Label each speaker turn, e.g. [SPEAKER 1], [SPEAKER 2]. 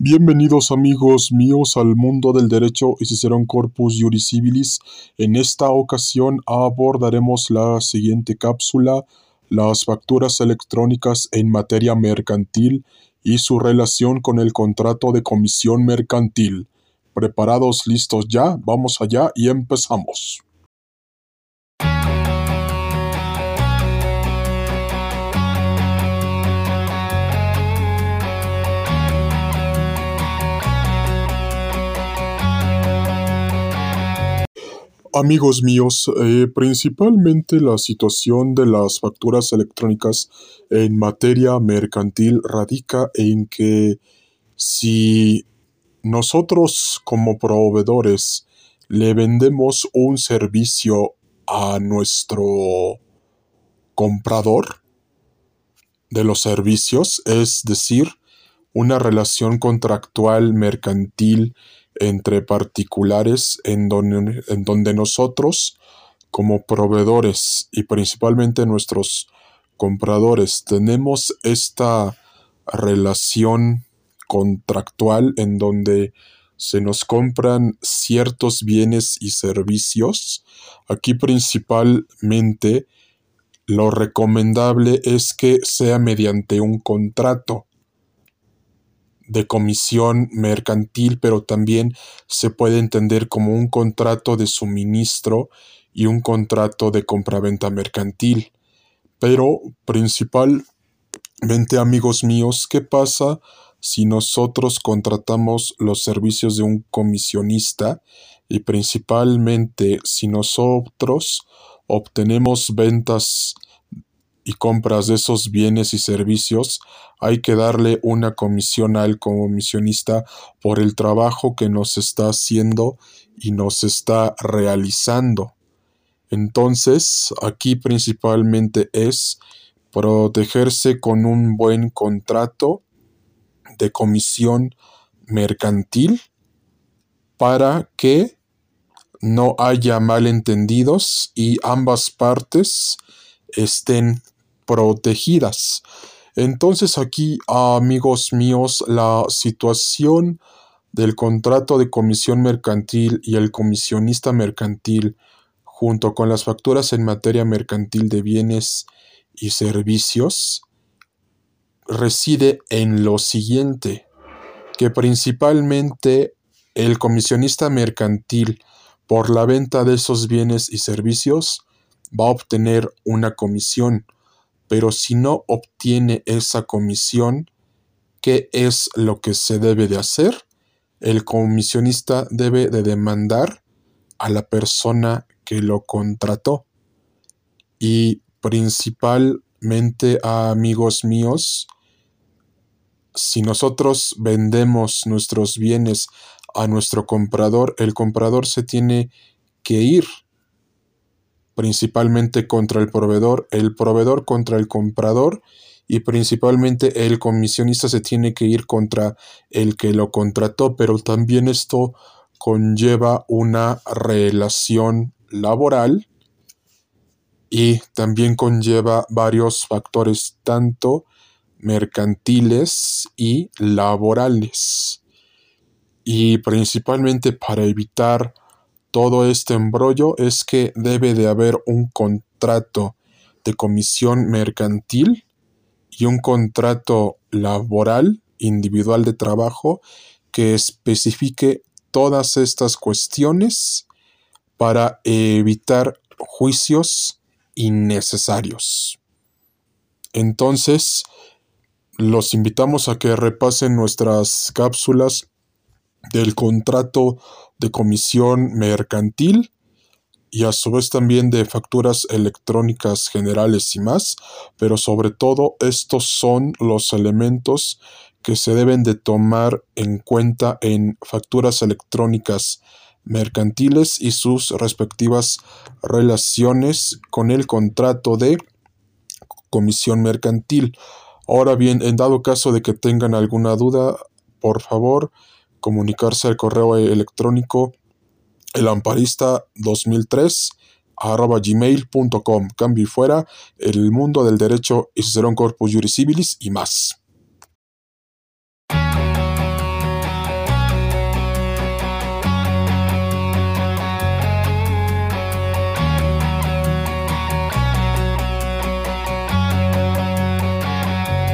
[SPEAKER 1] Bienvenidos amigos míos al mundo del derecho y Cicerón Corpus Juris Civilis. En esta ocasión abordaremos la siguiente cápsula, las facturas electrónicas en materia mercantil y su relación con el contrato de comisión mercantil. ¿Preparados, listos ya? Vamos allá y empezamos. Amigos míos, eh, principalmente la situación de las facturas electrónicas en materia mercantil radica en que si nosotros como proveedores le vendemos un servicio a nuestro comprador de los servicios, es decir, una relación contractual mercantil entre particulares en donde, en donde nosotros como proveedores y principalmente nuestros compradores tenemos esta relación contractual en donde se nos compran ciertos bienes y servicios. Aquí principalmente lo recomendable es que sea mediante un contrato de comisión mercantil, pero también se puede entender como un contrato de suministro y un contrato de compraventa mercantil. Pero principalmente, amigos míos, ¿qué pasa si nosotros contratamos los servicios de un comisionista y principalmente si nosotros obtenemos ventas y compras de esos bienes y servicios, hay que darle una comisión al comisionista por el trabajo que nos está haciendo y nos está realizando. Entonces, aquí principalmente es protegerse con un buen contrato de comisión mercantil para que no haya malentendidos y ambas partes estén protegidas. Entonces aquí, amigos míos, la situación del contrato de comisión mercantil y el comisionista mercantil, junto con las facturas en materia mercantil de bienes y servicios, reside en lo siguiente, que principalmente el comisionista mercantil, por la venta de esos bienes y servicios, va a obtener una comisión pero si no obtiene esa comisión, ¿qué es lo que se debe de hacer? El comisionista debe de demandar a la persona que lo contrató. Y principalmente a amigos míos, si nosotros vendemos nuestros bienes a nuestro comprador, el comprador se tiene que ir principalmente contra el proveedor, el proveedor contra el comprador y principalmente el comisionista se tiene que ir contra el que lo contrató, pero también esto conlleva una relación laboral y también conlleva varios factores tanto mercantiles y laborales. Y principalmente para evitar todo este embrollo es que debe de haber un contrato de comisión mercantil y un contrato laboral individual de trabajo que especifique todas estas cuestiones para evitar juicios innecesarios. Entonces, los invitamos a que repasen nuestras cápsulas del contrato de comisión mercantil y a su vez también de facturas electrónicas generales y más, pero sobre todo estos son los elementos que se deben de tomar en cuenta en facturas electrónicas mercantiles y sus respectivas relaciones con el contrato de comisión mercantil. Ahora bien, en dado caso de que tengan alguna duda, por favor, comunicarse al correo electrónico elamparista2003 arroba gmail.com. Cambio y fuera, el mundo del derecho y Corpus Juris Civilis y más.